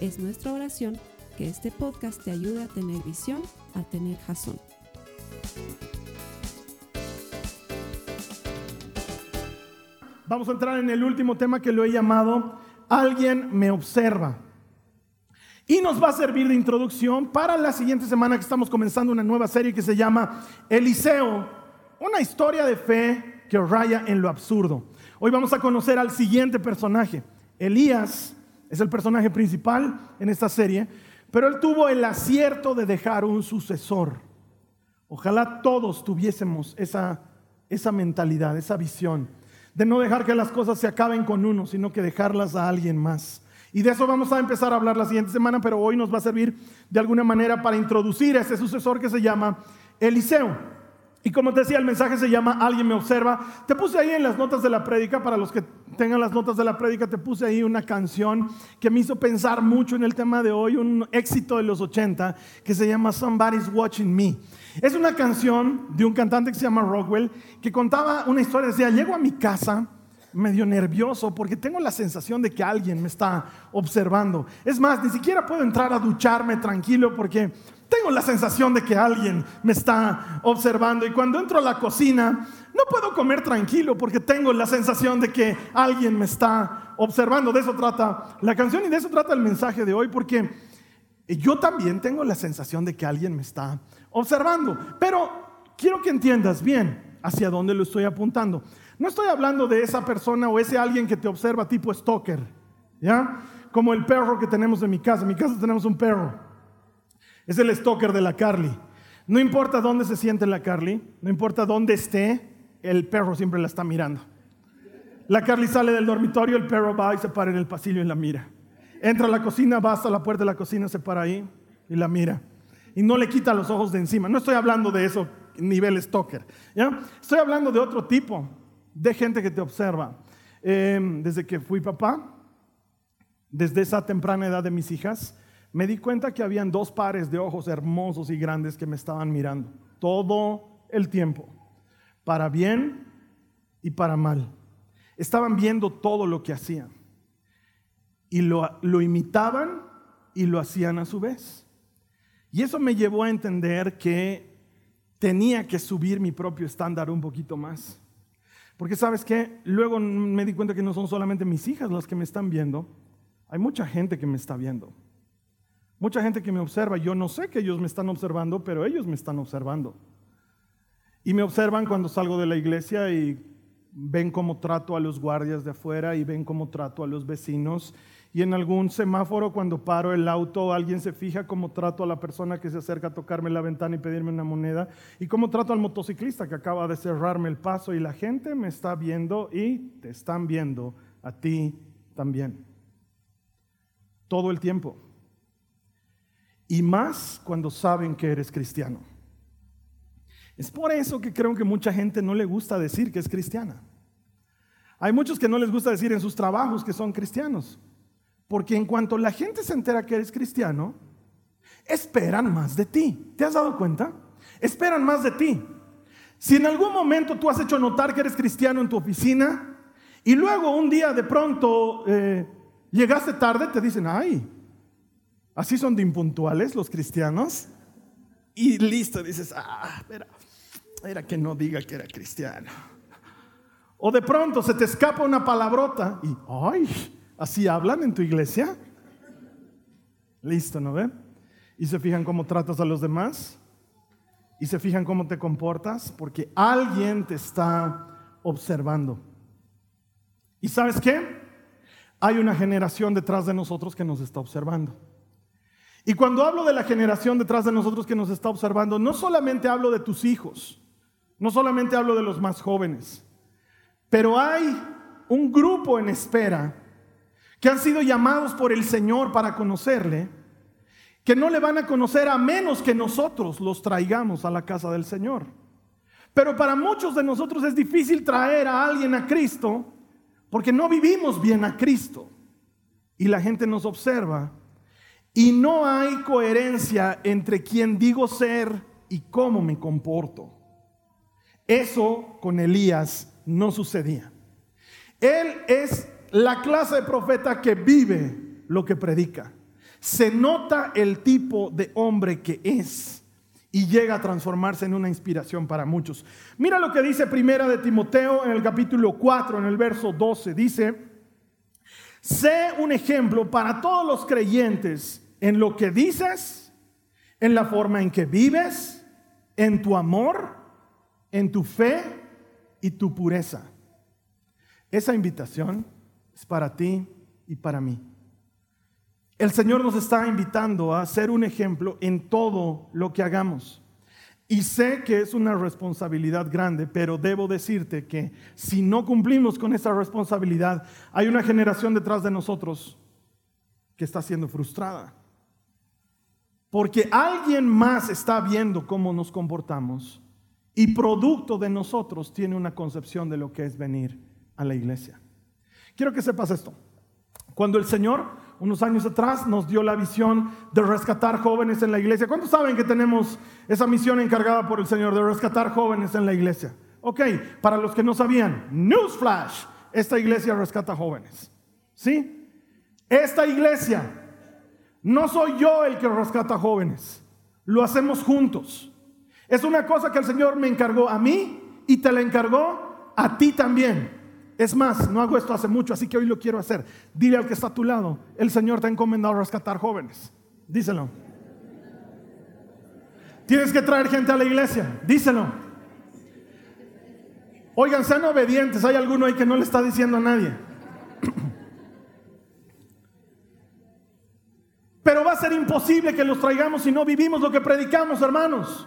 Es nuestra oración que este podcast te ayude a tener visión, a tener jazón. Vamos a entrar en el último tema que lo he llamado Alguien me observa. Y nos va a servir de introducción para la siguiente semana que estamos comenzando una nueva serie que se llama Eliseo, una historia de fe que raya en lo absurdo. Hoy vamos a conocer al siguiente personaje. Elías es el personaje principal en esta serie, pero él tuvo el acierto de dejar un sucesor. Ojalá todos tuviésemos esa, esa mentalidad, esa visión, de no dejar que las cosas se acaben con uno, sino que dejarlas a alguien más. Y de eso vamos a empezar a hablar la siguiente semana, pero hoy nos va a servir de alguna manera para introducir a ese sucesor que se llama Eliseo. Y como te decía, el mensaje se llama Alguien me observa. Te puse ahí en las notas de la prédica, para los que tengan las notas de la prédica, te puse ahí una canción que me hizo pensar mucho en el tema de hoy, un éxito de los 80 que se llama Somebody's Watching Me. Es una canción de un cantante que se llama Rockwell que contaba una historia, decía, llego a mi casa medio nervioso porque tengo la sensación de que alguien me está observando. Es más, ni siquiera puedo entrar a ducharme tranquilo porque tengo la sensación de que alguien me está observando y cuando entro a la cocina no puedo comer tranquilo porque tengo la sensación de que alguien me está observando. De eso trata la canción y de eso trata el mensaje de hoy porque yo también tengo la sensación de que alguien me está observando. Pero quiero que entiendas bien hacia dónde lo estoy apuntando. No estoy hablando de esa persona o ese alguien que te observa tipo stalker, ¿ya? Como el perro que tenemos en mi casa. En mi casa tenemos un perro. Es el stalker de la Carly. No importa dónde se siente la Carly, no importa dónde esté, el perro siempre la está mirando. La Carly sale del dormitorio, el perro va y se para en el pasillo y la mira. Entra a la cocina, va hasta la puerta de la cocina, se para ahí y la mira. Y no le quita los ojos de encima. No estoy hablando de eso nivel stalker. ¿ya? Estoy hablando de otro tipo de gente que te observa. Em, desde que fui papá, desde esa temprana edad de mis hijas, me di cuenta que habían dos pares de ojos hermosos y grandes que me estaban mirando todo el tiempo, para bien y para mal. Estaban viendo todo lo que hacían y lo, lo imitaban y lo hacían a su vez. Y eso me llevó a entender que tenía que subir mi propio estándar un poquito más. Porque sabes qué, luego me di cuenta que no son solamente mis hijas las que me están viendo, hay mucha gente que me está viendo. Mucha gente que me observa, yo no sé que ellos me están observando, pero ellos me están observando. Y me observan cuando salgo de la iglesia y ven cómo trato a los guardias de afuera y ven cómo trato a los vecinos. Y en algún semáforo cuando paro el auto, alguien se fija cómo trato a la persona que se acerca a tocarme la ventana y pedirme una moneda. Y cómo trato al motociclista que acaba de cerrarme el paso. Y la gente me está viendo y te están viendo a ti también. Todo el tiempo y más cuando saben que eres cristiano. Es por eso que creo que mucha gente no le gusta decir que es cristiana. Hay muchos que no les gusta decir en sus trabajos que son cristianos, porque en cuanto la gente se entera que eres cristiano, esperan más de ti. ¿Te has dado cuenta? Esperan más de ti. Si en algún momento tú has hecho notar que eres cristiano en tu oficina y luego un día de pronto eh, llegaste tarde, te dicen, ay, Así son de impuntuales los cristianos. Y listo, dices, ah, era, era que no diga que era cristiano. O de pronto se te escapa una palabrota y, ay, así hablan en tu iglesia. Listo, ¿no ve? Y se fijan cómo tratas a los demás. Y se fijan cómo te comportas porque alguien te está observando. ¿Y sabes qué? Hay una generación detrás de nosotros que nos está observando. Y cuando hablo de la generación detrás de nosotros que nos está observando, no solamente hablo de tus hijos, no solamente hablo de los más jóvenes, pero hay un grupo en espera que han sido llamados por el Señor para conocerle que no le van a conocer a menos que nosotros los traigamos a la casa del Señor. Pero para muchos de nosotros es difícil traer a alguien a Cristo porque no vivimos bien a Cristo. Y la gente nos observa y no hay coherencia entre quien digo ser y cómo me comporto. Eso con Elías no sucedía. Él es la clase de profeta que vive lo que predica. Se nota el tipo de hombre que es y llega a transformarse en una inspiración para muchos. Mira lo que dice Primera de Timoteo en el capítulo 4, en el verso 12. Dice, sé un ejemplo para todos los creyentes en lo que dices, en la forma en que vives, en tu amor, en tu fe y tu pureza. Esa invitación es para ti y para mí. El Señor nos está invitando a ser un ejemplo en todo lo que hagamos. Y sé que es una responsabilidad grande, pero debo decirte que si no cumplimos con esa responsabilidad, hay una generación detrás de nosotros que está siendo frustrada. Porque alguien más está viendo cómo nos comportamos y producto de nosotros tiene una concepción de lo que es venir a la iglesia. Quiero que sepas esto. Cuando el Señor, unos años atrás, nos dio la visión de rescatar jóvenes en la iglesia, ¿cuántos saben que tenemos esa misión encargada por el Señor de rescatar jóvenes en la iglesia? Ok, para los que no sabían, newsflash, esta iglesia rescata jóvenes. ¿Sí? Esta iglesia no soy yo el que rescata jóvenes, lo hacemos juntos. Es una cosa que el Señor me encargó a mí y te la encargó a ti también. Es más, no hago esto hace mucho, así que hoy lo quiero hacer. Dile al que está a tu lado, el Señor te ha encomendado rescatar jóvenes. Díselo. Tienes que traer gente a la iglesia. Díselo. Oigan, sean obedientes. Hay alguno ahí que no le está diciendo a nadie. Pero va a ser imposible que los traigamos si no vivimos lo que predicamos, hermanos.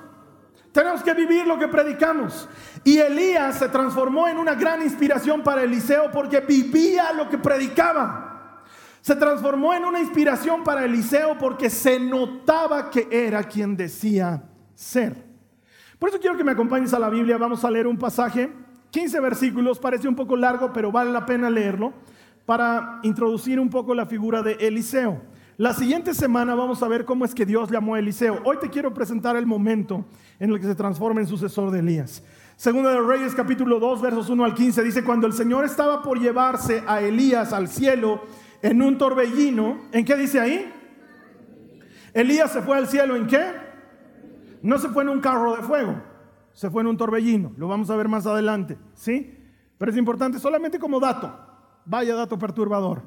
Tenemos que vivir lo que predicamos. Y Elías se transformó en una gran inspiración para Eliseo porque vivía lo que predicaba. Se transformó en una inspiración para Eliseo porque se notaba que era quien decía ser. Por eso quiero que me acompañes a la Biblia. Vamos a leer un pasaje, 15 versículos, parece un poco largo, pero vale la pena leerlo para introducir un poco la figura de Eliseo. La siguiente semana vamos a ver cómo es que Dios llamó a Eliseo. Hoy te quiero presentar el momento en el que se transforma en sucesor de Elías. Segunda de Reyes capítulo 2 versos 1 al 15 dice, cuando el Señor estaba por llevarse a Elías al cielo en un torbellino, ¿en qué dice ahí? Elías se fue al cielo en qué? No se fue en un carro de fuego, se fue en un torbellino. Lo vamos a ver más adelante, ¿sí? Pero es importante solamente como dato. Vaya dato perturbador.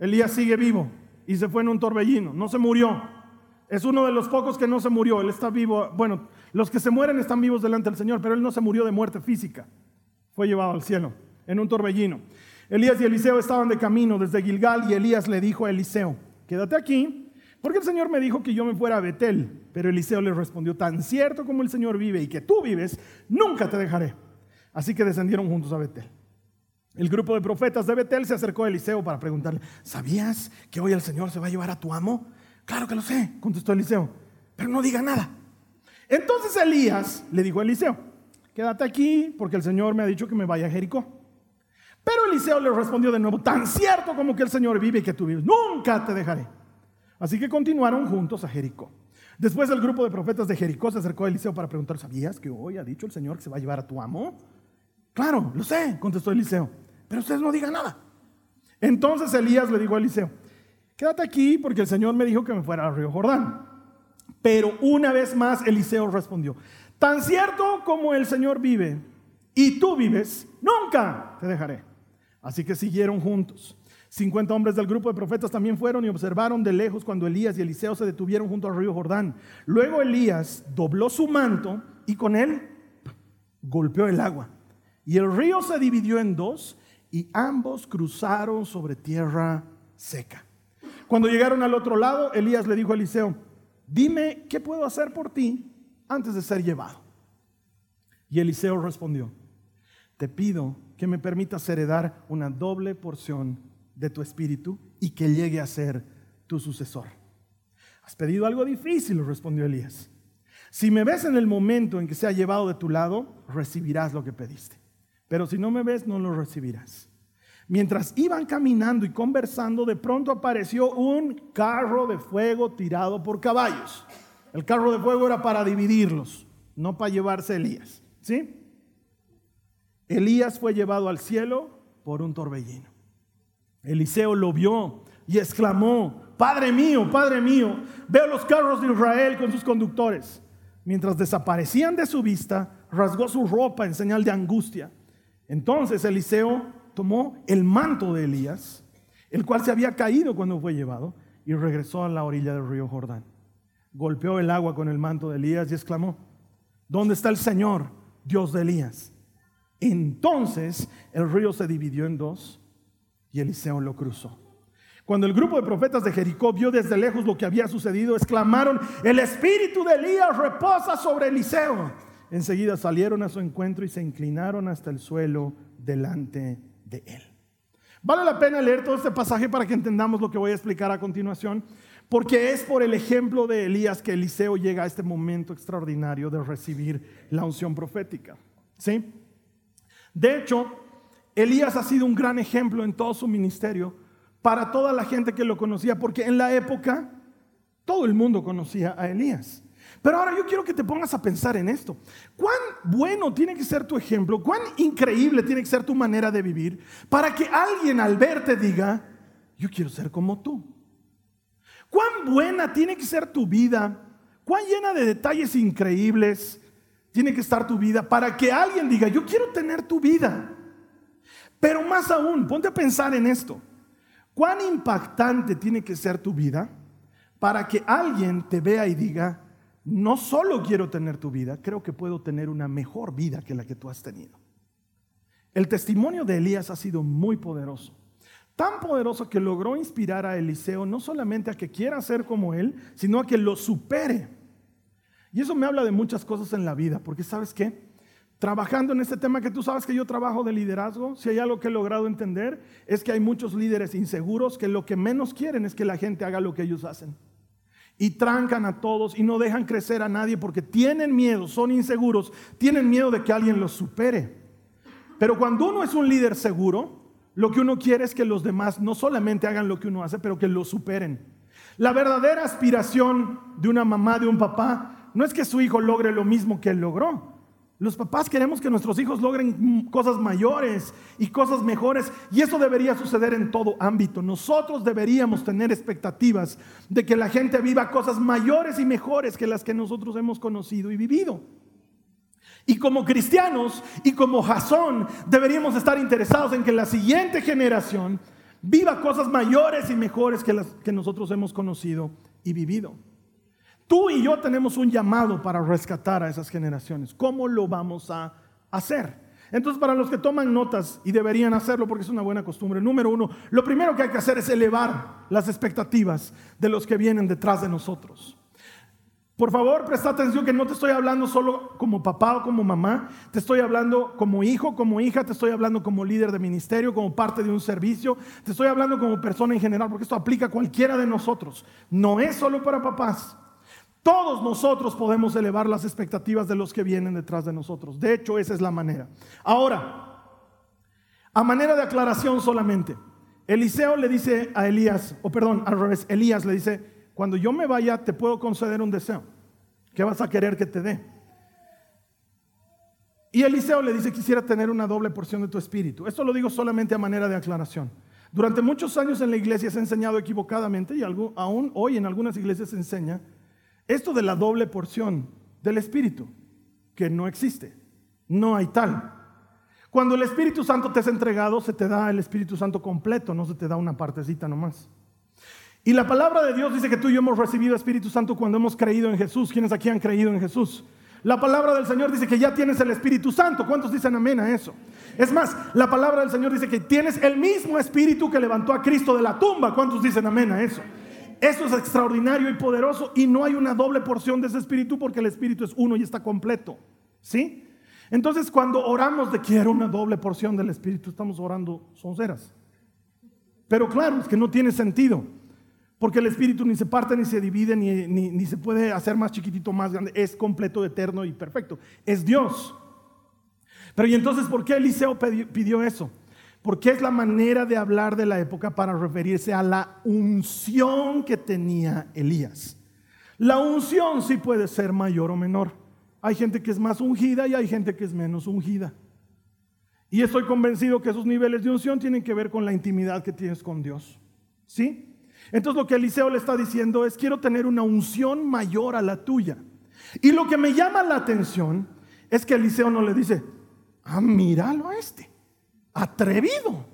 Elías sigue vivo y se fue en un torbellino, no se murió. Es uno de los pocos que no se murió, él está vivo. Bueno, los que se mueren están vivos delante del Señor, pero él no se murió de muerte física. Fue llevado al cielo en un torbellino. Elías y Eliseo estaban de camino desde Gilgal y Elías le dijo a Eliseo, quédate aquí, porque el Señor me dijo que yo me fuera a Betel. Pero Eliseo le respondió, tan cierto como el Señor vive y que tú vives, nunca te dejaré. Así que descendieron juntos a Betel. El grupo de profetas de Betel se acercó a Eliseo para preguntarle, ¿sabías que hoy el Señor se va a llevar a tu amo? Claro que lo sé, contestó Eliseo, pero no diga nada. Entonces Elías le dijo a Eliseo, quédate aquí porque el Señor me ha dicho que me vaya a Jericó. Pero Eliseo le respondió de nuevo, tan cierto como que el Señor vive y que tú vives, nunca te dejaré. Así que continuaron juntos a Jericó. Después el grupo de profetas de Jericó se acercó a Eliseo para preguntar, ¿sabías que hoy ha dicho el Señor que se va a llevar a tu amo? Claro, lo sé, contestó Eliseo, pero ustedes no digan nada. Entonces Elías le dijo a Eliseo, quédate aquí porque el Señor me dijo que me fuera al río Jordán. Pero una vez más Eliseo respondió, tan cierto como el Señor vive y tú vives, nunca te dejaré. Así que siguieron juntos. 50 hombres del grupo de profetas también fueron y observaron de lejos cuando Elías y Eliseo se detuvieron junto al río Jordán. Luego Elías dobló su manto y con él golpeó el agua y el río se dividió en dos y ambos cruzaron sobre tierra seca. Cuando llegaron al otro lado, Elías le dijo a Eliseo, dime qué puedo hacer por ti antes de ser llevado. Y Eliseo respondió, te pido que me permitas heredar una doble porción de tu espíritu y que llegue a ser tu sucesor. Has pedido algo difícil, respondió Elías. Si me ves en el momento en que se ha llevado de tu lado, recibirás lo que pediste. Pero si no me ves, no lo recibirás. Mientras iban caminando y conversando, de pronto apareció un carro de fuego tirado por caballos. El carro de fuego era para dividirlos, no para llevarse Elías. ¿Sí? Elías fue llevado al cielo por un torbellino. Eliseo lo vio y exclamó, Padre mío, Padre mío, veo los carros de Israel con sus conductores. Mientras desaparecían de su vista, rasgó su ropa en señal de angustia. Entonces Eliseo tomó el manto de Elías, el cual se había caído cuando fue llevado, y regresó a la orilla del río Jordán. Golpeó el agua con el manto de Elías y exclamó, ¿dónde está el Señor, Dios de Elías? Entonces el río se dividió en dos y Eliseo lo cruzó. Cuando el grupo de profetas de Jericó vio desde lejos lo que había sucedido, exclamaron, el espíritu de Elías reposa sobre Eliseo. Enseguida salieron a su encuentro y se inclinaron hasta el suelo delante de él. Vale la pena leer todo este pasaje para que entendamos lo que voy a explicar a continuación, porque es por el ejemplo de Elías que Eliseo llega a este momento extraordinario de recibir la unción profética. ¿Sí? De hecho, Elías ha sido un gran ejemplo en todo su ministerio para toda la gente que lo conocía, porque en la época todo el mundo conocía a Elías. Pero ahora yo quiero que te pongas a pensar en esto. ¿Cuán bueno tiene que ser tu ejemplo? ¿Cuán increíble tiene que ser tu manera de vivir para que alguien al verte diga, yo quiero ser como tú? ¿Cuán buena tiene que ser tu vida? ¿Cuán llena de detalles increíbles tiene que estar tu vida para que alguien diga, yo quiero tener tu vida? Pero más aún, ponte a pensar en esto. ¿Cuán impactante tiene que ser tu vida para que alguien te vea y diga, no solo quiero tener tu vida, creo que puedo tener una mejor vida que la que tú has tenido? El testimonio de Elías ha sido muy poderoso. Tan poderoso que logró inspirar a Eliseo no solamente a que quiera ser como él, sino a que lo supere. Y eso me habla de muchas cosas en la vida, porque sabes qué? trabajando en este tema que tú sabes que yo trabajo de liderazgo, si hay algo que he logrado entender, es que hay muchos líderes inseguros que lo que menos quieren es que la gente haga lo que ellos hacen. Y trancan a todos y no dejan crecer a nadie porque tienen miedo, son inseguros, tienen miedo de que alguien los supere. Pero cuando uno es un líder seguro, lo que uno quiere es que los demás no solamente hagan lo que uno hace, pero que lo superen. La verdadera aspiración de una mamá, de un papá, no es que su hijo logre lo mismo que él logró, los papás queremos que nuestros hijos logren cosas mayores y cosas mejores y eso debería suceder en todo ámbito. Nosotros deberíamos tener expectativas de que la gente viva cosas mayores y mejores que las que nosotros hemos conocido y vivido. Y como cristianos y como Jasón deberíamos estar interesados en que la siguiente generación viva cosas mayores y mejores que las que nosotros hemos conocido y vivido. Tú y yo tenemos un llamado para rescatar a esas generaciones. ¿Cómo lo vamos a hacer? Entonces, para los que toman notas y deberían hacerlo porque es una buena costumbre, número uno, lo primero que hay que hacer es elevar las expectativas de los que vienen detrás de nosotros. Por favor, presta atención que no te estoy hablando solo como papá o como mamá, te estoy hablando como hijo, como hija, te estoy hablando como líder de ministerio, como parte de un servicio, te estoy hablando como persona en general, porque esto aplica a cualquiera de nosotros. No es solo para papás, todos nosotros podemos elevar las expectativas de los que vienen detrás de nosotros. De hecho, esa es la manera. Ahora, a manera de aclaración solamente, Eliseo le dice a Elías, o perdón, al revés, Elías le dice, cuando yo me vaya te puedo conceder un deseo. ¿Qué vas a querer que te dé? Y Eliseo le dice, quisiera tener una doble porción de tu espíritu. Esto lo digo solamente a manera de aclaración. Durante muchos años en la iglesia se ha enseñado equivocadamente y aún hoy en algunas iglesias se enseña esto de la doble porción del Espíritu, que no existe, no hay tal. Cuando el Espíritu Santo te es entregado, se te da el Espíritu Santo completo, no se te da una partecita nomás. Y la palabra de Dios dice que tú y yo hemos recibido Espíritu Santo cuando hemos creído en Jesús. ¿Quiénes aquí han creído en Jesús? La palabra del Señor dice que ya tienes el Espíritu Santo. ¿Cuántos dicen amén a eso? Es más, la palabra del Señor dice que tienes el mismo Espíritu que levantó a Cristo de la tumba. ¿Cuántos dicen amén a eso? Eso es extraordinario y poderoso y no hay una doble porción de ese espíritu porque el espíritu es uno y está completo. ¿Sí? Entonces cuando oramos de quiero una doble porción del espíritu, estamos orando sonceras. Pero claro, es que no tiene sentido. Porque el espíritu ni se parte, ni se divide, ni, ni, se puede hacer más chiquitito, más grande. Es completo, eterno y perfecto. Es Dios. Pero ¿y entonces por qué Eliseo pidió eso? Porque es la manera de hablar de la época para referirse a la unción que tenía Elías. La unción sí puede ser mayor o menor. Hay gente que es más ungida y hay gente que es menos ungida. Y estoy convencido que esos niveles de unción tienen que ver con la intimidad que tienes con Dios. ¿Sí? Entonces lo que Eliseo le está diciendo es, quiero tener una unción mayor a la tuya. Y lo que me llama la atención es que Eliseo no le dice, ah, míralo a este, atrevido.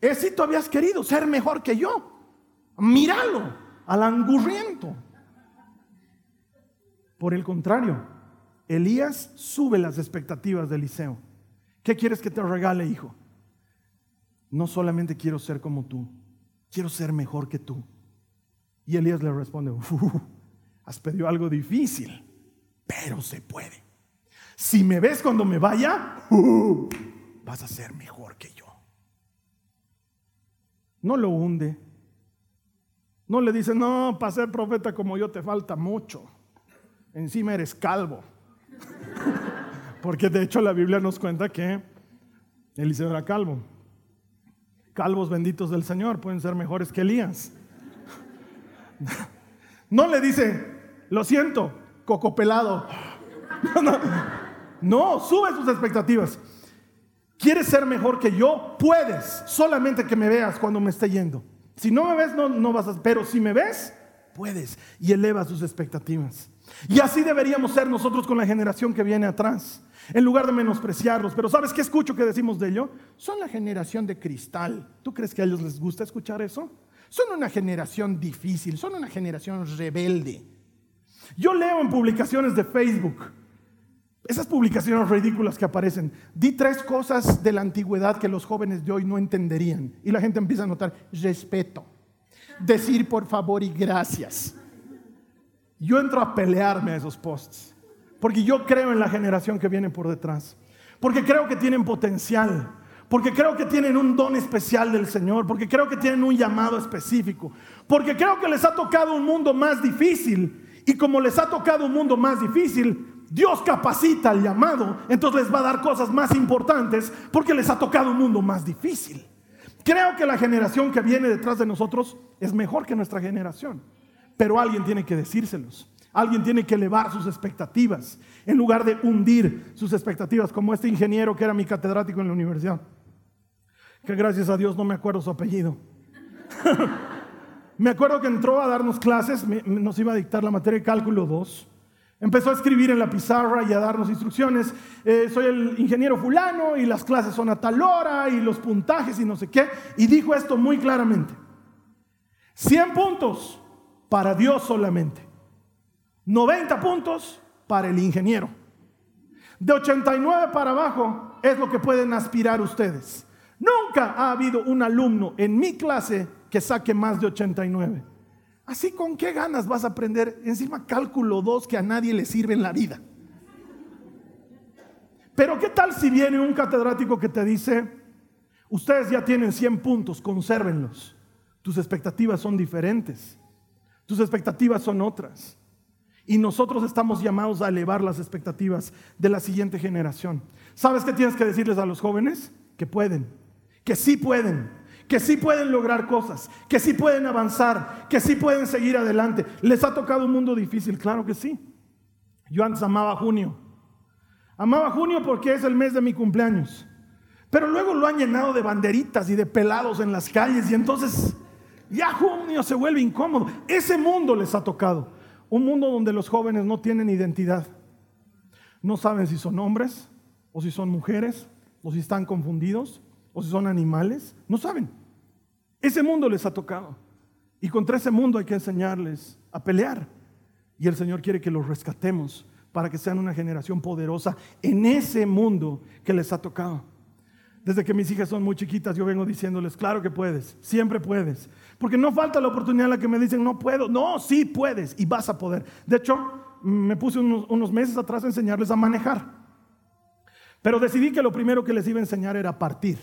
Es si tú habías querido ser mejor que yo. Míralo, al angurriento. Por el contrario, Elías sube las expectativas de Eliseo. ¿Qué quieres que te regale, hijo? No solamente quiero ser como tú, quiero ser mejor que tú. Y Elías le responde, has pedido algo difícil, pero se puede. Si me ves cuando me vaya, vas a ser mejor que yo. No lo hunde. No le dice, no, para ser profeta como yo te falta mucho encima eres calvo. Porque de hecho la Biblia nos cuenta que Eliseo era calvo. Calvos benditos del Señor pueden ser mejores que Elías. No le dice, lo siento, coco pelado. No, no, sube sus expectativas. ¿Quieres ser mejor que yo? Puedes, solamente que me veas cuando me esté yendo. Si no me ves, no, no vas a... Pero si me ves, puedes. Y eleva sus expectativas. Y así deberíamos ser nosotros con la generación que viene atrás, en lugar de menospreciarlos. Pero ¿sabes qué escucho que decimos de ello? Son la generación de cristal. ¿Tú crees que a ellos les gusta escuchar eso? Son una generación difícil, son una generación rebelde. Yo leo en publicaciones de Facebook, esas publicaciones ridículas que aparecen, di tres cosas de la antigüedad que los jóvenes de hoy no entenderían. Y la gente empieza a notar respeto, decir por favor y gracias yo entro a pelearme a esos posts. Porque yo creo en la generación que viene por detrás. Porque creo que tienen potencial. Porque creo que tienen un don especial del Señor. Porque creo que tienen un llamado específico. Porque creo que les ha tocado un mundo más difícil. Y como les ha tocado un mundo más difícil, Dios capacita al llamado. Entonces les va a dar cosas más importantes porque les ha tocado un mundo más difícil. Creo que la generación que viene detrás de nosotros es mejor que nuestra generación. Pero alguien tiene que decírselos. Alguien tiene que elevar sus expectativas en lugar de hundir sus expectativas, como este ingeniero que era mi catedrático en la universidad. Que gracias a Dios no me acuerdo su apellido. me acuerdo que entró a darnos clases, nos iba a dictar la materia de cálculo 2. Empezó a escribir en la pizarra y a darnos instrucciones. Eh, soy el ingeniero fulano y las clases son a tal hora y los puntajes y no sé qué. Y dijo esto muy claramente. 100 puntos para Dios solamente. 90 puntos para el ingeniero. De 89 para abajo es lo que pueden aspirar ustedes. Nunca ha habido un alumno en mi clase que saque más de 89. Así con qué ganas vas a aprender encima cálculo 2 que a nadie le sirve en la vida. Pero ¿qué tal si viene un catedrático que te dice, ustedes ya tienen 100 puntos, consérvenlos? Tus expectativas son diferentes. Tus expectativas son otras. Y nosotros estamos llamados a elevar las expectativas de la siguiente generación. ¿Sabes qué tienes que decirles a los jóvenes? Que pueden, que sí pueden, que sí pueden lograr cosas, que sí pueden avanzar, que sí pueden seguir adelante. ¿Les ha tocado un mundo difícil? Claro que sí. Yo antes amaba junio. Amaba junio porque es el mes de mi cumpleaños. Pero luego lo han llenado de banderitas y de pelados en las calles y entonces ya junio se vuelve incómodo. Ese mundo les ha tocado. Un mundo donde los jóvenes no tienen identidad. No saben si son hombres o si son mujeres o si están confundidos o si son animales. No saben. Ese mundo les ha tocado. Y contra ese mundo hay que enseñarles a pelear. Y el Señor quiere que los rescatemos para que sean una generación poderosa en ese mundo que les ha tocado. Desde que mis hijas son muy chiquitas, yo vengo diciéndoles, claro que puedes, siempre puedes. Porque no falta la oportunidad en la que me dicen, no puedo. No, sí puedes y vas a poder. De hecho, me puse unos, meses atrás a enseñarles a manejar. Pero decidí que lo primero que les iba a enseñar era partir,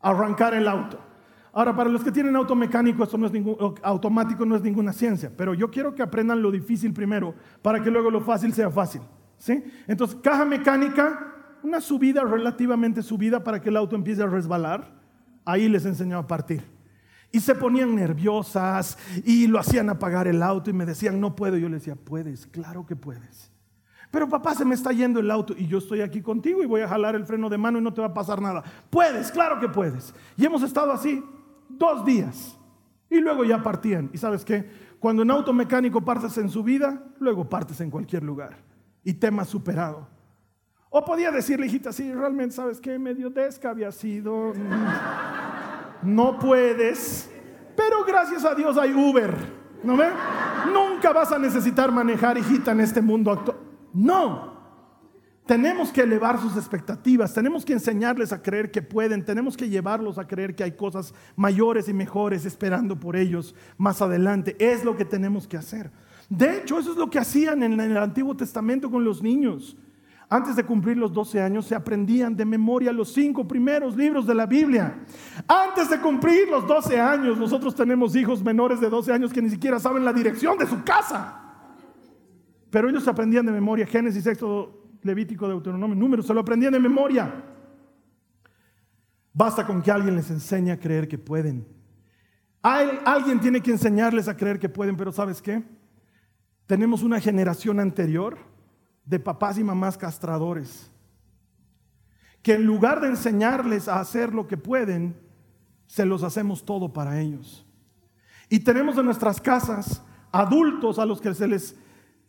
arrancar el auto. Ahora, para los que tienen auto mecánico, no es ningún, automático no es ninguna ciencia, pero yo quiero que aprendan lo difícil primero para que luego lo fácil sea fácil. ¿sí? Entonces, caja mecánica, una subida relativamente subida para que el auto empiece a resbalar. Ahí les enseñó a partir. Y se ponían nerviosas y lo hacían apagar el auto y me decían, no puedo. Yo les decía, puedes, claro que puedes. Pero papá, se me está yendo el auto y yo estoy aquí contigo y voy a jalar el freno de mano y no te va a pasar nada. Puedes, claro que puedes. Y hemos estado así dos días. Y luego ya partían. ¿Y sabes qué? Cuando en auto mecánico partes en su vida, luego partes en cualquier lugar. Y tema superado. O podía decirle, hijita, sí, realmente, ¿sabes qué? Medio desca había sido. No puedes. Pero gracias a Dios hay Uber. ¿No ve? Nunca vas a necesitar manejar, hijita, en este mundo actual. No. Tenemos que elevar sus expectativas, tenemos que enseñarles a creer que pueden, tenemos que llevarlos a creer que hay cosas mayores y mejores esperando por ellos más adelante. Es lo que tenemos que hacer. De hecho, eso es lo que hacían en el Antiguo Testamento con los niños. Antes de cumplir los 12 años se aprendían de memoria los cinco primeros libros de la Biblia. Antes de cumplir los 12 años, nosotros tenemos hijos menores de 12 años que ni siquiera saben la dirección de su casa. Pero ellos aprendían de memoria Génesis, Éxodo, Levítico, Deuteronomio, Números, se lo aprendían de memoria. Basta con que alguien les enseñe a creer que pueden. Alguien tiene que enseñarles a creer que pueden, pero ¿sabes qué? Tenemos una generación anterior de papás y mamás castradores, que en lugar de enseñarles a hacer lo que pueden, se los hacemos todo para ellos. Y tenemos en nuestras casas adultos a los que se les,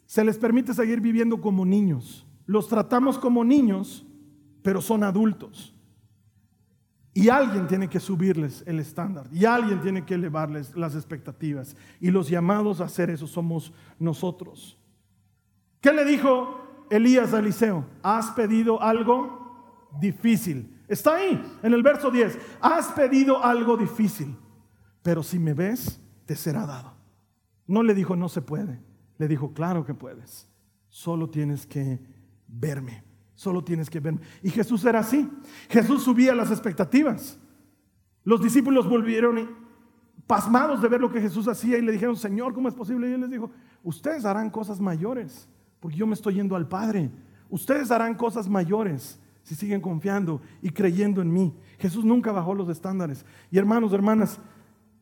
se les permite seguir viviendo como niños los tratamos como niños, pero son adultos. Y alguien tiene que subirles el estándar, y alguien tiene que elevarles las expectativas. Y los llamados a hacer eso somos nosotros. ¿Qué le dijo Elías a Eliseo? Has pedido algo difícil. Está ahí, en el verso 10. Has pedido algo difícil, pero si me ves, te será dado. No le dijo, no se puede. Le dijo, claro que puedes. Solo tienes que verme. Solo tienes que verme. Y Jesús era así. Jesús subía las expectativas. Los discípulos volvieron pasmados de ver lo que Jesús hacía y le dijeron, Señor, ¿cómo es posible? Y él les dijo, ustedes harán cosas mayores, porque yo me estoy yendo al Padre. Ustedes harán cosas mayores si siguen confiando y creyendo en mí. Jesús nunca bajó los estándares. Y hermanos, hermanas,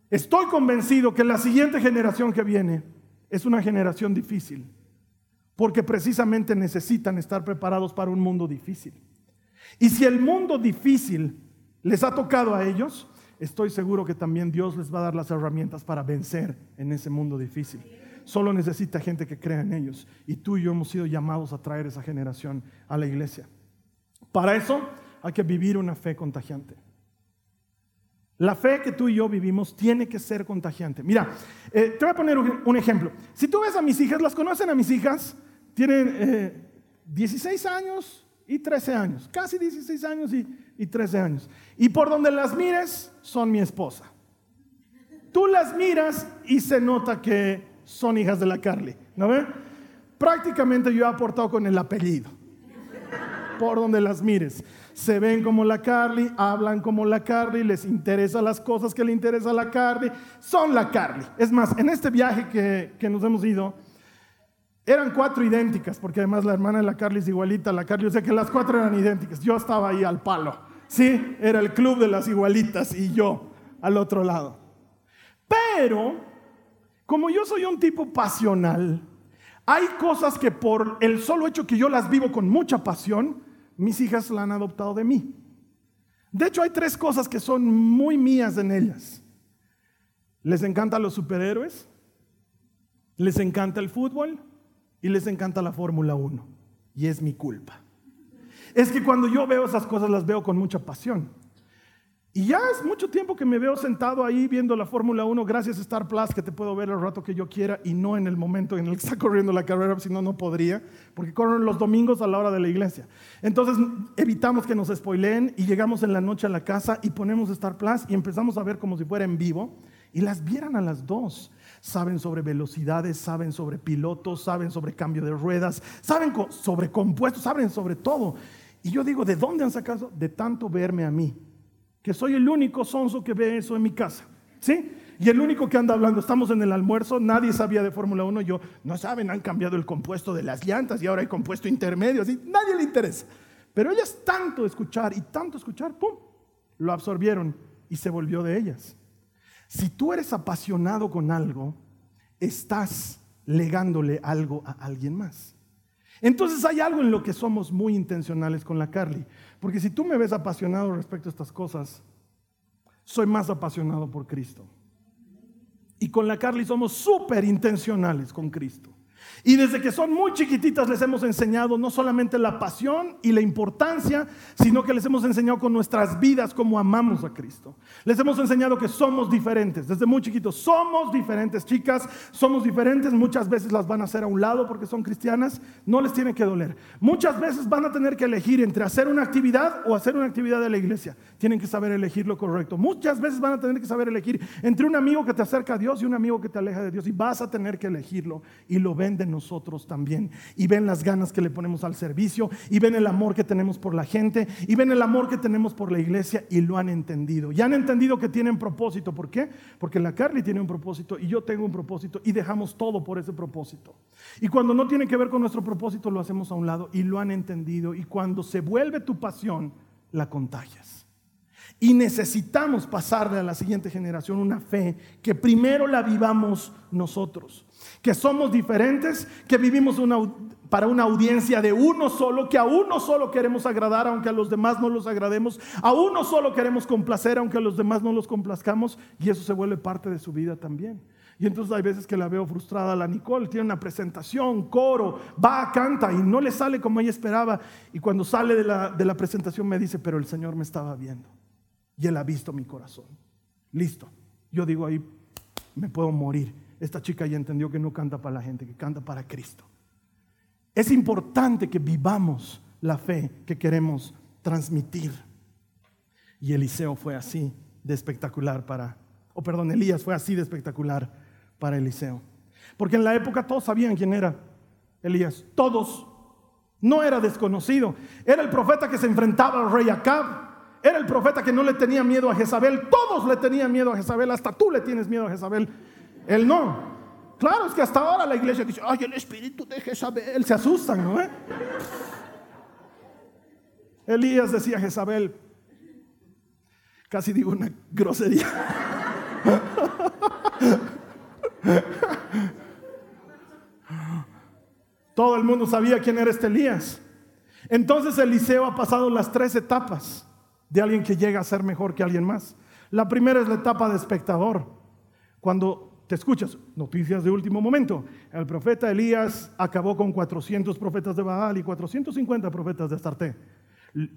estoy convencido que la siguiente generación que viene es una generación difícil porque precisamente necesitan estar preparados para un mundo difícil. Y si el mundo difícil les ha tocado a ellos, estoy seguro que también Dios les va a dar las herramientas para vencer en ese mundo difícil. Solo necesita gente que crea en ellos. Y tú y yo hemos sido llamados a traer esa generación a la iglesia. Para eso hay que vivir una fe contagiante. La fe que tú y yo vivimos tiene que ser contagiante. Mira, eh, te voy a poner un ejemplo. Si tú ves a mis hijas, ¿las conocen a mis hijas? Tienen 16 eh, años y 13 años, casi 16 años y, y 13 años. Y por donde las mires, son mi esposa. Tú las miras y se nota que son hijas de la Carly, ¿no ve? Prácticamente yo he aportado con el apellido, por donde las mires. Se ven como la Carly, hablan como la Carly, les interesan las cosas que le interesa a la Carly, son la Carly. Es más, en este viaje que, que nos hemos ido, eran cuatro idénticas, porque además la hermana de la Carly es igualita a la Carly, o sea que las cuatro eran idénticas. Yo estaba ahí al palo, ¿sí? Era el club de las igualitas y yo al otro lado. Pero, como yo soy un tipo pasional, hay cosas que por el solo hecho que yo las vivo con mucha pasión, mis hijas la han adoptado de mí. De hecho, hay tres cosas que son muy mías en ellas. Les encantan los superhéroes, les encanta el fútbol y les encanta la Fórmula 1. Y es mi culpa. Es que cuando yo veo esas cosas las veo con mucha pasión. Y ya es mucho tiempo que me veo sentado ahí viendo la Fórmula 1 gracias a Star Plus, que te puedo ver el rato que yo quiera y no en el momento en el que está corriendo la carrera, si no, no podría, porque corren los domingos a la hora de la iglesia. Entonces evitamos que nos spoileen y llegamos en la noche a la casa y ponemos Star Plus y empezamos a ver como si fuera en vivo y las vieran a las dos saben sobre velocidades, saben sobre pilotos, saben sobre cambio de ruedas, saben sobre compuestos, saben sobre todo. Y yo digo, ¿de dónde han sacado? De tanto verme a mí. que soy el único sonso que ve eso en mi casa. ¿Sí? Y el único que anda hablando, estamos en el almuerzo, nadie sabía de Fórmula 1, yo, no saben, han cambiado el compuesto de las llantas y ahora hay compuesto intermedio, así, nadie le interesa. Pero ellas tanto escuchar y tanto escuchar, ¡pum!, lo absorbieron y se volvió de ellas. Si tú eres apasionado con algo, estás legándole algo a alguien más. Entonces hay algo en lo que somos muy intencionales con la Carly. Porque si tú me ves apasionado respecto a estas cosas, soy más apasionado por Cristo. Y con la Carly somos súper intencionales con Cristo. Y desde que son muy chiquititas les hemos enseñado no solamente la pasión y la importancia, sino que les hemos enseñado con nuestras vidas cómo amamos a Cristo. Les hemos enseñado que somos diferentes. Desde muy chiquitos somos diferentes, chicas, somos diferentes. Muchas veces las van a hacer a un lado porque son cristianas. No les tiene que doler. Muchas veces van a tener que elegir entre hacer una actividad o hacer una actividad de la iglesia. Tienen que saber elegir lo correcto. Muchas veces van a tener que saber elegir entre un amigo que te acerca a Dios y un amigo que te aleja de Dios. Y vas a tener que elegirlo. Y lo venden nosotros también. Y ven las ganas que le ponemos al servicio, y ven el amor que tenemos por la gente, y ven el amor que tenemos por la iglesia, y lo han entendido. Y han entendido que tienen propósito. ¿Por qué? Porque la Carly tiene un propósito y yo tengo un propósito, y dejamos todo por ese propósito. Y cuando no tiene que ver con nuestro propósito, lo hacemos a un lado, y lo han entendido. Y cuando se vuelve tu pasión, la contagias. Y necesitamos pasarle a la siguiente generación una fe que primero la vivamos nosotros que somos diferentes, que vivimos para una audiencia de uno solo, que a uno solo queremos agradar, aunque a los demás no los agrademos, a uno solo queremos complacer, aunque a los demás no los complazcamos, y eso se vuelve parte de su vida también. Y entonces hay veces que la veo frustrada, la Nicole tiene una presentación, coro, va, canta y no le sale como ella esperaba. Y cuando sale de la, de la presentación me dice, pero el Señor me estaba viendo y Él ha visto mi corazón. Listo. Yo digo ahí, me puedo morir esta chica ya entendió que no canta para la gente, que canta para Cristo. Es importante que vivamos la fe que queremos transmitir. Y Eliseo fue así de espectacular para, o perdón, Elías fue así de espectacular para Eliseo. Porque en la época todos sabían quién era Elías, todos. No era desconocido, era el profeta que se enfrentaba al rey Acab. Era el profeta que no le tenía miedo a Jezabel. Todos le tenían miedo a Jezabel. Hasta tú le tienes miedo a Jezabel. Él no. Claro, es que hasta ahora la iglesia dice, ay, el espíritu de Jezabel. Se asustan, ¿no? Elías decía a Jezabel, casi digo una grosería. Todo el mundo sabía quién era este Elías. Entonces Eliseo ha pasado las tres etapas de alguien que llega a ser mejor que alguien más. La primera es la etapa de espectador, cuando te escuchas noticias de último momento. El profeta Elías acabó con 400 profetas de Baal y 450 profetas de Astarté.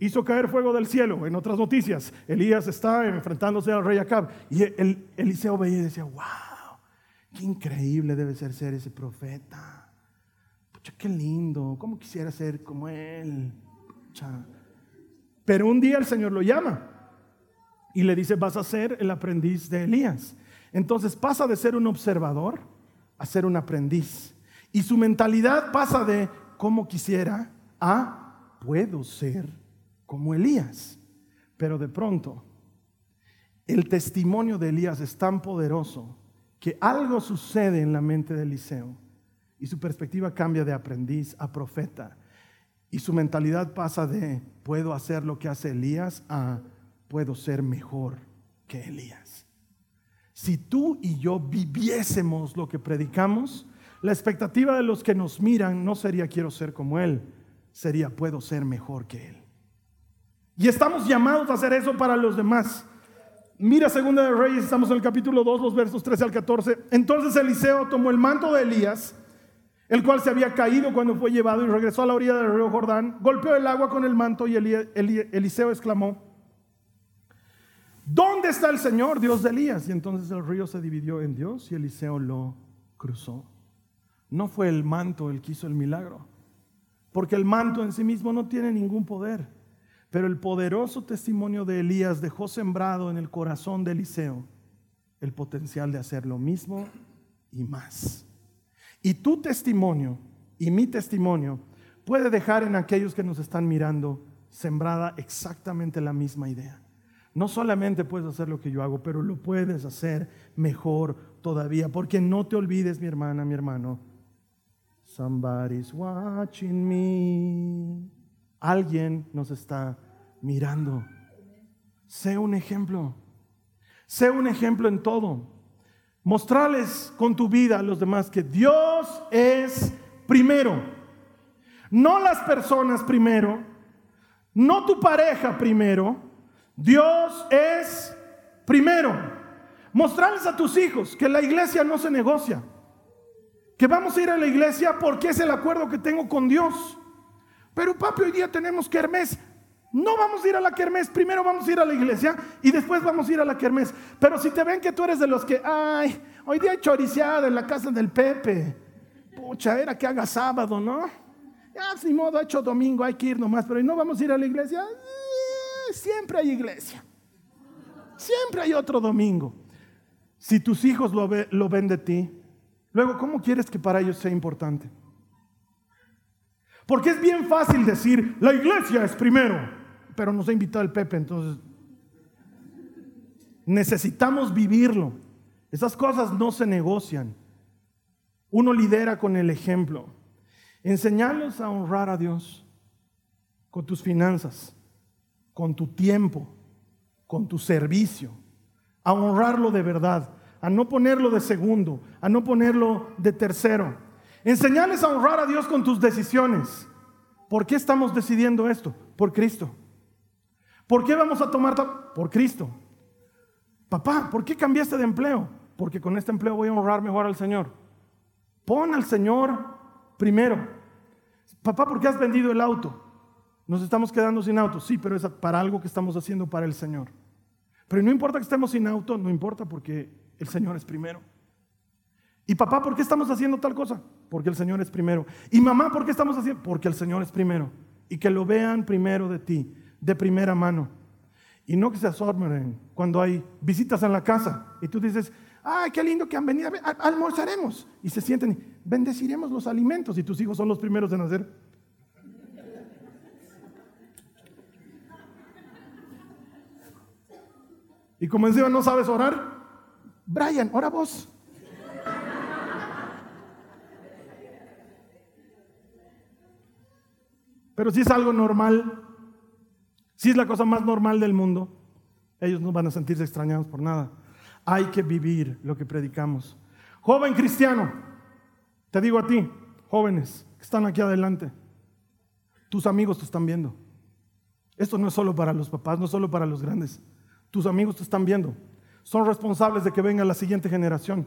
Hizo caer fuego del cielo. En otras noticias, Elías está enfrentándose al rey Acab. Y el, Eliseo veía y decía, wow, qué increíble debe ser ser ese profeta. Pucha, qué lindo, cómo quisiera ser como él. Pero un día el Señor lo llama y le dice, vas a ser el aprendiz de Elías. Entonces pasa de ser un observador a ser un aprendiz. Y su mentalidad pasa de como quisiera a puedo ser como Elías. Pero de pronto, el testimonio de Elías es tan poderoso que algo sucede en la mente de Eliseo y su perspectiva cambia de aprendiz a profeta. Y su mentalidad pasa de puedo hacer lo que hace Elías a puedo ser mejor que Elías. Si tú y yo viviésemos lo que predicamos, la expectativa de los que nos miran no sería quiero ser como Él, sería puedo ser mejor que Él. Y estamos llamados a hacer eso para los demás. Mira Segunda de Reyes, estamos en el capítulo 2, los versos 13 al 14. Entonces Eliseo tomó el manto de Elías, el cual se había caído cuando fue llevado y regresó a la orilla del río Jordán, golpeó el agua con el manto y Eliseo exclamó, ¿Dónde está el Señor, Dios de Elías? Y entonces el río se dividió en Dios y Eliseo lo cruzó. No fue el manto el que hizo el milagro, porque el manto en sí mismo no tiene ningún poder. Pero el poderoso testimonio de Elías dejó sembrado en el corazón de Eliseo el potencial de hacer lo mismo y más. Y tu testimonio y mi testimonio puede dejar en aquellos que nos están mirando sembrada exactamente la misma idea. No solamente puedes hacer lo que yo hago, pero lo puedes hacer mejor todavía, porque no te olvides, mi hermana, mi hermano. Somebody's watching me. Alguien nos está mirando. Sé un ejemplo. Sé un ejemplo en todo. Mostrarles con tu vida a los demás que Dios es primero. No las personas primero, no tu pareja primero. Dios es primero. Mostrarles a tus hijos que la iglesia no se negocia. Que vamos a ir a la iglesia porque es el acuerdo que tengo con Dios. Pero papi, hoy día tenemos kermés. No vamos a ir a la kermés, primero vamos a ir a la iglesia y después vamos a ir a la kermés. Pero si te ven que tú eres de los que, ay, hoy día hay choriciada en la casa del Pepe. Pucha, era que haga sábado, ¿no? Ya, sin modo, ha hecho domingo, hay que ir nomás, pero no vamos a ir a la iglesia. Eh, siempre hay iglesia. Siempre hay otro domingo. Si tus hijos lo, lo ven de ti, luego, ¿cómo quieres que para ellos sea importante? Porque es bien fácil decir, la iglesia es primero pero nos ha invitado el Pepe, entonces necesitamos vivirlo. Esas cosas no se negocian. Uno lidera con el ejemplo. Enseñarlos a honrar a Dios con tus finanzas, con tu tiempo, con tu servicio, a honrarlo de verdad, a no ponerlo de segundo, a no ponerlo de tercero. Enseñarles a honrar a Dios con tus decisiones. ¿Por qué estamos decidiendo esto? Por Cristo. ¿Por qué vamos a tomar? Por Cristo. Papá, ¿por qué cambiaste de empleo? Porque con este empleo voy a honrar mejor al Señor. Pon al Señor primero. Papá, ¿por qué has vendido el auto? Nos estamos quedando sin auto. Sí, pero es para algo que estamos haciendo para el Señor. Pero no importa que estemos sin auto, no importa porque el Señor es primero. Y papá, ¿por qué estamos haciendo tal cosa? Porque el Señor es primero. Y mamá, ¿por qué estamos haciendo? Porque el Señor es primero. Y que lo vean primero de ti de primera mano. Y no que se asombren cuando hay visitas en la casa y tú dices, ay, qué lindo que han venido, almorzaremos. Y se sienten, bendeciremos los alimentos y tus hijos son los primeros de nacer. Y como encima no sabes orar, Brian, ora vos. Pero si es algo normal, si es la cosa más normal del mundo, ellos no van a sentirse extrañados por nada. Hay que vivir lo que predicamos. Joven cristiano, te digo a ti, jóvenes que están aquí adelante, tus amigos te están viendo. Esto no es solo para los papás, no es solo para los grandes. Tus amigos te están viendo. Son responsables de que venga la siguiente generación.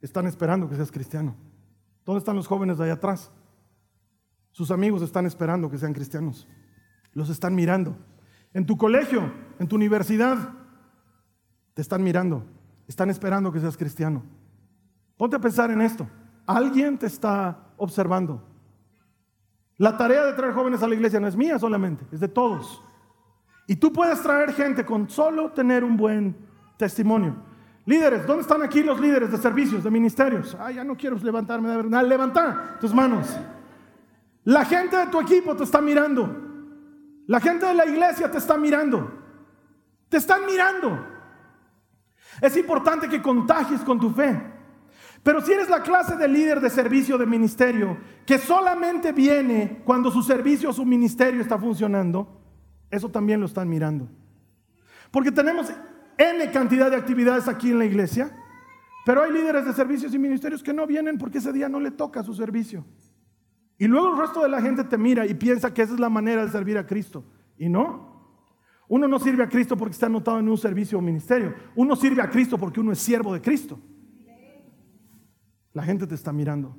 Están esperando que seas cristiano. ¿Dónde están los jóvenes de allá atrás? Sus amigos están esperando que sean cristianos. Los están mirando en tu colegio, en tu universidad, te están mirando, están esperando que seas cristiano. Ponte a pensar en esto. Alguien te está observando. La tarea de traer jóvenes a la iglesia no es mía solamente, es de todos. Y tú puedes traer gente con solo tener un buen testimonio. Líderes, ¿dónde están aquí los líderes de servicios, de ministerios? Ah, ya no quiero levantarme de verdad. Levanta tus manos. La gente de tu equipo te está mirando. La gente de la iglesia te está mirando. Te están mirando. Es importante que contagies con tu fe. Pero si eres la clase de líder de servicio de ministerio que solamente viene cuando su servicio o su ministerio está funcionando, eso también lo están mirando. Porque tenemos N cantidad de actividades aquí en la iglesia, pero hay líderes de servicios y ministerios que no vienen porque ese día no le toca su servicio. Y luego el resto de la gente te mira y piensa que esa es la manera de servir a Cristo. Y no. Uno no sirve a Cristo porque está anotado en un servicio o ministerio. Uno sirve a Cristo porque uno es siervo de Cristo. La gente te está mirando.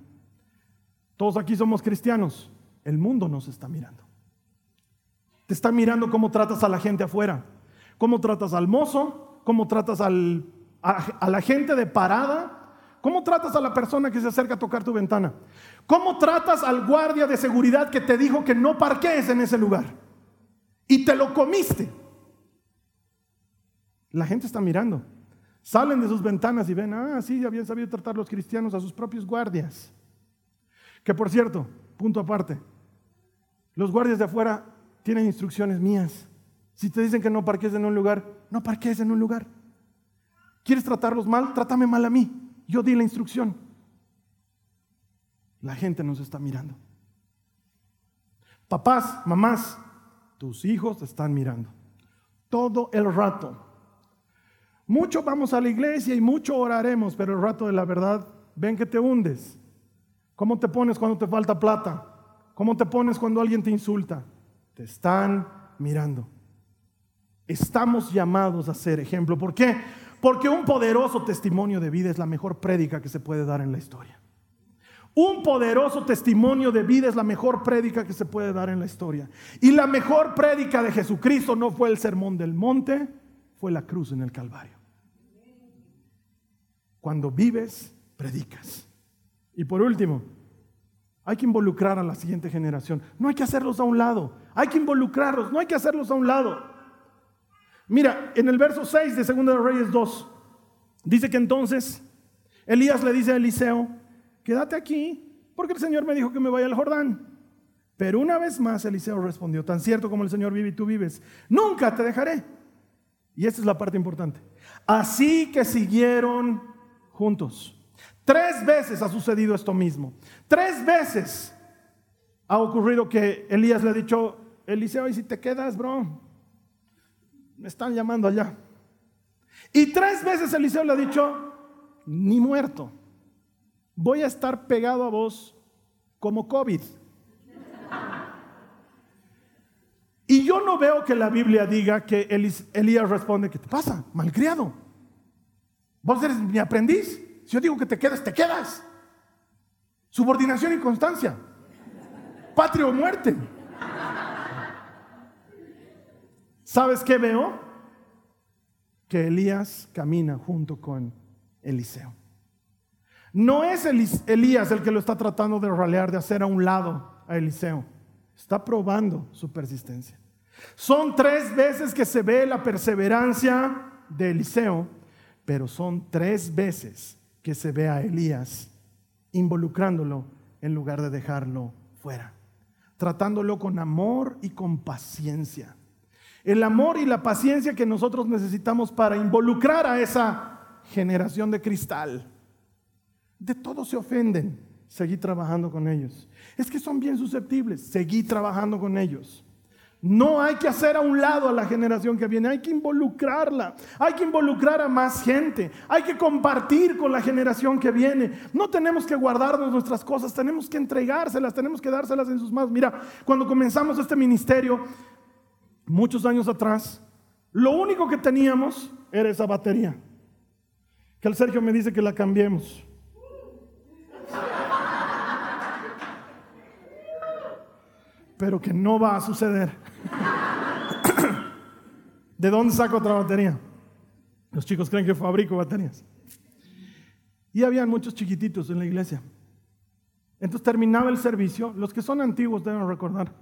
Todos aquí somos cristianos. El mundo nos está mirando. Te está mirando cómo tratas a la gente afuera. Cómo tratas al mozo. Cómo tratas a la gente de parada ¿Cómo tratas a la persona que se acerca a tocar tu ventana? ¿Cómo tratas al guardia de seguridad que te dijo que no parquees en ese lugar? Y te lo comiste. La gente está mirando. Salen de sus ventanas y ven, ah, sí, habían sabido tratar los cristianos a sus propios guardias. Que por cierto, punto aparte, los guardias de afuera tienen instrucciones mías. Si te dicen que no parques en un lugar, no parques en un lugar. ¿Quieres tratarlos mal? Trátame mal a mí. Yo di la instrucción. La gente nos está mirando. Papás, mamás, tus hijos te están mirando. Todo el rato. Mucho vamos a la iglesia y mucho oraremos, pero el rato de la verdad, ven que te hundes. ¿Cómo te pones cuando te falta plata? ¿Cómo te pones cuando alguien te insulta? Te están mirando. Estamos llamados a ser ejemplo. ¿Por qué? Porque un poderoso testimonio de vida es la mejor prédica que se puede dar en la historia. Un poderoso testimonio de vida es la mejor prédica que se puede dar en la historia. Y la mejor prédica de Jesucristo no fue el sermón del monte, fue la cruz en el Calvario. Cuando vives, predicas. Y por último, hay que involucrar a la siguiente generación. No hay que hacerlos a un lado. Hay que involucrarlos, no hay que hacerlos a un lado. Mira, en el verso 6 de 2 de Reyes 2, dice que entonces Elías le dice a Eliseo, quédate aquí, porque el Señor me dijo que me vaya al Jordán. Pero una vez más Eliseo respondió, tan cierto como el Señor vive y tú vives, nunca te dejaré. Y esta es la parte importante. Así que siguieron juntos. Tres veces ha sucedido esto mismo. Tres veces ha ocurrido que Elías le ha dicho, Eliseo, ¿y si te quedas, bro? Me están llamando allá. Y tres veces Eliseo le ha dicho, ni muerto. Voy a estar pegado a vos como COVID. Y yo no veo que la Biblia diga que Elías responde, ¿qué te pasa? Malcriado. Vos eres mi aprendiz. Si yo digo que te quedas, te quedas. Subordinación y constancia. Patria o muerte. ¿Sabes qué veo? Que Elías camina junto con Eliseo. No es Elías el que lo está tratando de ralear, de hacer a un lado a Eliseo. Está probando su persistencia. Son tres veces que se ve la perseverancia de Eliseo, pero son tres veces que se ve a Elías involucrándolo en lugar de dejarlo fuera, tratándolo con amor y con paciencia. El amor y la paciencia que nosotros necesitamos para involucrar a esa generación de cristal. De todos se ofenden. Seguí trabajando con ellos. Es que son bien susceptibles. Seguí trabajando con ellos. No hay que hacer a un lado a la generación que viene, hay que involucrarla, hay que involucrar a más gente, hay que compartir con la generación que viene. No tenemos que guardarnos nuestras cosas, tenemos que entregárselas, tenemos que dárselas en sus manos. Mira, cuando comenzamos este ministerio, muchos años atrás, lo único que teníamos era esa batería, que el Sergio me dice que la cambiemos. Pero que no va a suceder. ¿De dónde saco otra batería? Los chicos creen que fabrico baterías. Y habían muchos chiquititos en la iglesia. Entonces terminaba el servicio. Los que son antiguos deben recordar.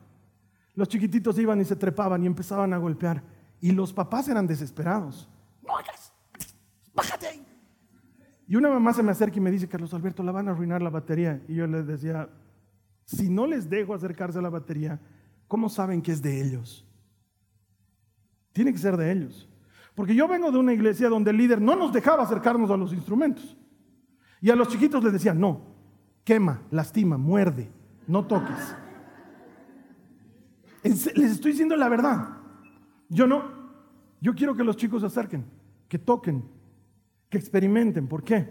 Los chiquititos iban y se trepaban y empezaban a golpear. Y los papás eran desesperados. No hagas, bájate ahí. Y una mamá se me acerca y me dice, Carlos Alberto, la van a arruinar la batería. Y yo les decía, si no les dejo acercarse a la batería, ¿cómo saben que es de ellos? Tiene que ser de ellos. Porque yo vengo de una iglesia donde el líder no nos dejaba acercarnos a los instrumentos. Y a los chiquitos les decía, no, quema, lastima, muerde, no toques. Les estoy diciendo la verdad. Yo no. Yo quiero que los chicos se acerquen, que toquen, que experimenten. ¿Por qué?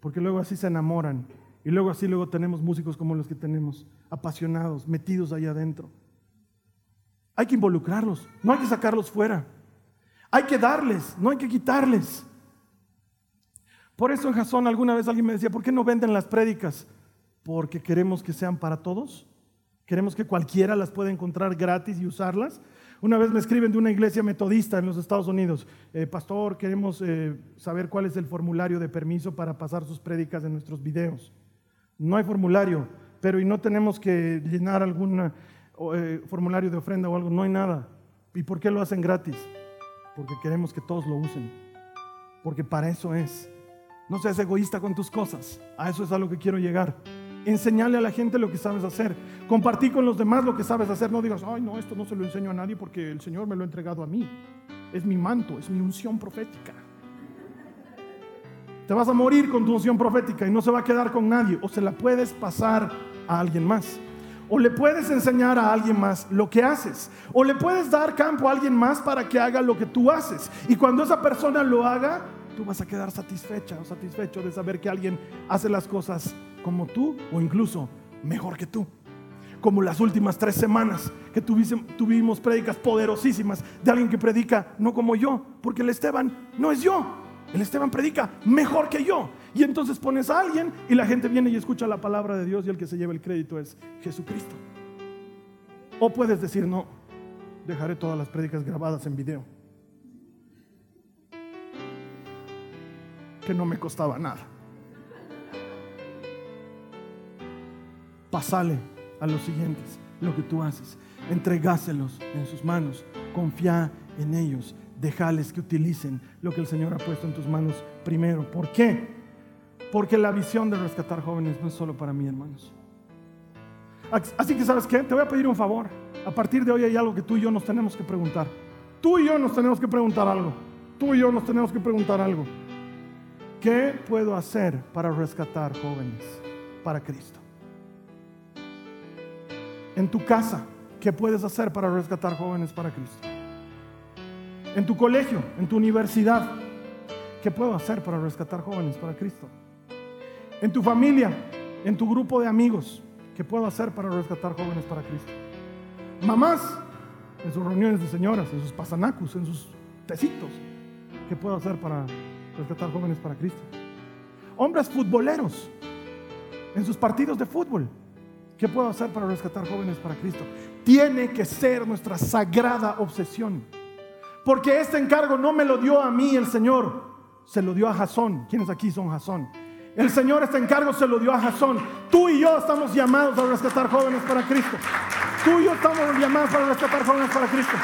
Porque luego así se enamoran. Y luego así luego tenemos músicos como los que tenemos, apasionados, metidos ahí adentro. Hay que involucrarlos, no hay que sacarlos fuera. Hay que darles, no hay que quitarles. Por eso en Jasón alguna vez alguien me decía, ¿por qué no venden las prédicas? Porque queremos que sean para todos. Queremos que cualquiera las pueda encontrar gratis y usarlas. Una vez me escriben de una iglesia metodista en los Estados Unidos, eh, pastor, queremos eh, saber cuál es el formulario de permiso para pasar sus prédicas en nuestros videos. No hay formulario, pero y no tenemos que llenar alguna eh, formulario de ofrenda o algo, no hay nada. ¿Y por qué lo hacen gratis? Porque queremos que todos lo usen. Porque para eso es. No seas egoísta con tus cosas. A eso es a lo que quiero llegar. Enseñale a la gente lo que sabes hacer. Compartí con los demás lo que sabes hacer. No digas, ay, no, esto no se lo enseño a nadie porque el Señor me lo ha entregado a mí. Es mi manto, es mi unción profética. Te vas a morir con tu unción profética y no se va a quedar con nadie. O se la puedes pasar a alguien más. O le puedes enseñar a alguien más lo que haces. O le puedes dar campo a alguien más para que haga lo que tú haces. Y cuando esa persona lo haga, tú vas a quedar satisfecha o satisfecho de saber que alguien hace las cosas como tú o incluso mejor que tú. Como las últimas tres semanas que tuvimos prédicas poderosísimas de alguien que predica no como yo, porque el Esteban no es yo. El Esteban predica mejor que yo. Y entonces pones a alguien y la gente viene y escucha la palabra de Dios y el que se lleva el crédito es Jesucristo. O puedes decir, no, dejaré todas las prédicas grabadas en video. Que no me costaba nada. pasale a los siguientes lo que tú haces. Entregáselos en sus manos. Confía en ellos. Déjales que utilicen lo que el Señor ha puesto en tus manos primero. ¿Por qué? Porque la visión de rescatar jóvenes no es solo para mí, hermanos. Así que, ¿sabes qué? Te voy a pedir un favor. A partir de hoy hay algo que tú y yo nos tenemos que preguntar. Tú y yo nos tenemos que preguntar algo. Tú y yo nos tenemos que preguntar algo. ¿Qué puedo hacer para rescatar jóvenes para Cristo? en tu casa, ¿qué puedes hacer para rescatar jóvenes para Cristo? En tu colegio, en tu universidad, ¿qué puedo hacer para rescatar jóvenes para Cristo? En tu familia, en tu grupo de amigos, ¿qué puedo hacer para rescatar jóvenes para Cristo? Mamás, en sus reuniones de señoras, en sus pasanacus, en sus tecitos, ¿qué puedo hacer para rescatar jóvenes para Cristo? Hombres futboleros, en sus partidos de fútbol, ¿Qué puedo hacer para rescatar jóvenes para Cristo? Tiene que ser nuestra sagrada obsesión. Porque este encargo no me lo dio a mí el Señor, se lo dio a Jasón. ¿Quiénes aquí son Jasón? El Señor este encargo se lo dio a Jasón. Tú y yo estamos llamados a rescatar jóvenes para Cristo. Tú y yo estamos llamados a rescatar jóvenes para Cristo.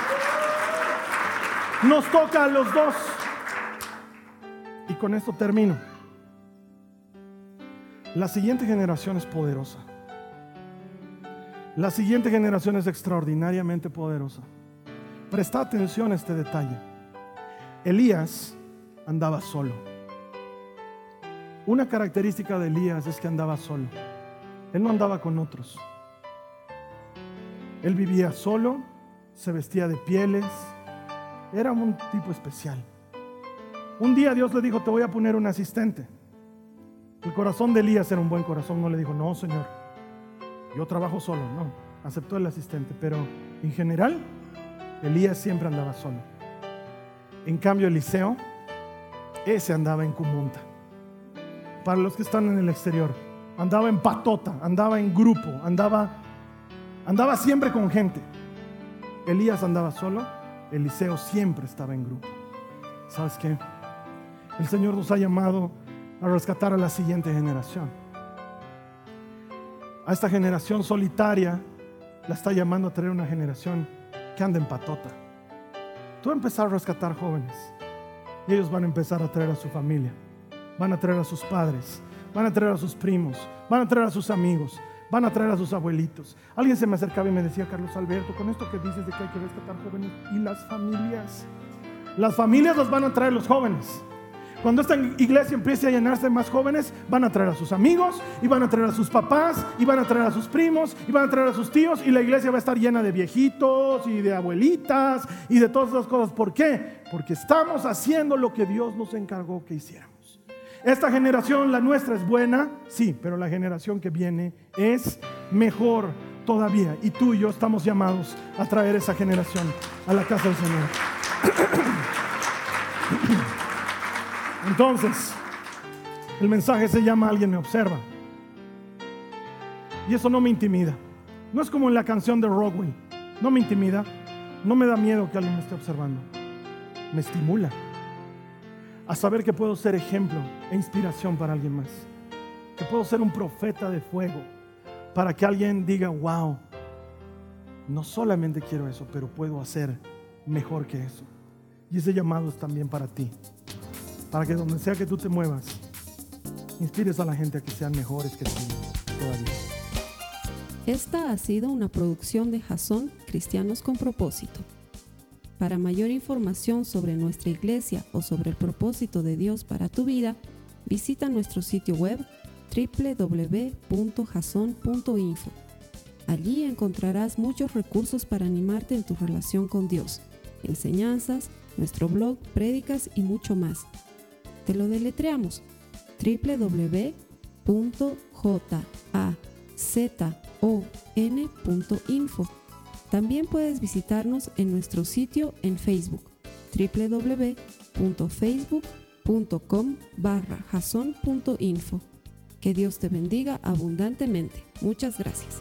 Nos toca a los dos. Y con esto termino. La siguiente generación es poderosa. La siguiente generación es extraordinariamente poderosa. Presta atención a este detalle. Elías andaba solo. Una característica de Elías es que andaba solo. Él no andaba con otros. Él vivía solo, se vestía de pieles, era un tipo especial. Un día Dios le dijo, te voy a poner un asistente. El corazón de Elías era un buen corazón, no le dijo, no, Señor, yo trabajo solo, no, aceptó el asistente, pero en general Elías siempre andaba solo. En cambio Eliseo, ese andaba en comunta. Para los que están en el exterior, andaba en patota, andaba en grupo, andaba, andaba siempre con gente. Elías andaba solo, Eliseo siempre estaba en grupo. ¿Sabes qué? El Señor nos ha llamado a rescatar a la siguiente generación a esta generación solitaria, la está llamando a traer una generación que anda en patota. Tú empezar a rescatar jóvenes y ellos van a empezar a traer a su familia, van a traer a sus padres, van a traer a sus primos, van a traer a sus amigos, van a traer a sus abuelitos. Alguien se me acercaba y me decía, Carlos Alberto, con esto que dices de que hay que rescatar jóvenes y las familias. Las familias los van a traer los jóvenes. Cuando esta iglesia empiece a llenarse más jóvenes, van a traer a sus amigos, y van a traer a sus papás, y van a traer a sus primos, y van a traer a sus tíos, y la iglesia va a estar llena de viejitos y de abuelitas y de todas esas cosas. ¿Por qué? Porque estamos haciendo lo que Dios nos encargó que hiciéramos. Esta generación, la nuestra, es buena, sí, pero la generación que viene es mejor todavía. Y tú y yo estamos llamados a traer esa generación a la casa del Señor. Entonces, el mensaje se llama Alguien me observa. Y eso no me intimida. No es como en la canción de Rockwell. No me intimida. No me da miedo que alguien me esté observando. Me estimula a saber que puedo ser ejemplo e inspiración para alguien más. Que puedo ser un profeta de fuego para que alguien diga, wow, no solamente quiero eso, pero puedo hacer mejor que eso. Y ese llamado es también para ti para que donde sea que tú te muevas, inspires a la gente a que sean mejores que tú. todavía. Esta ha sido una producción de Jason Cristianos con Propósito. Para mayor información sobre nuestra iglesia o sobre el propósito de Dios para tu vida, visita nuestro sitio web www.jason.info. Allí encontrarás muchos recursos para animarte en tu relación con Dios, enseñanzas, nuestro blog, prédicas y mucho más. Te lo deletreamos www.jazon.info. También puedes visitarnos en nuestro sitio en Facebook www.facebook.com barra Que Dios te bendiga abundantemente. Muchas gracias.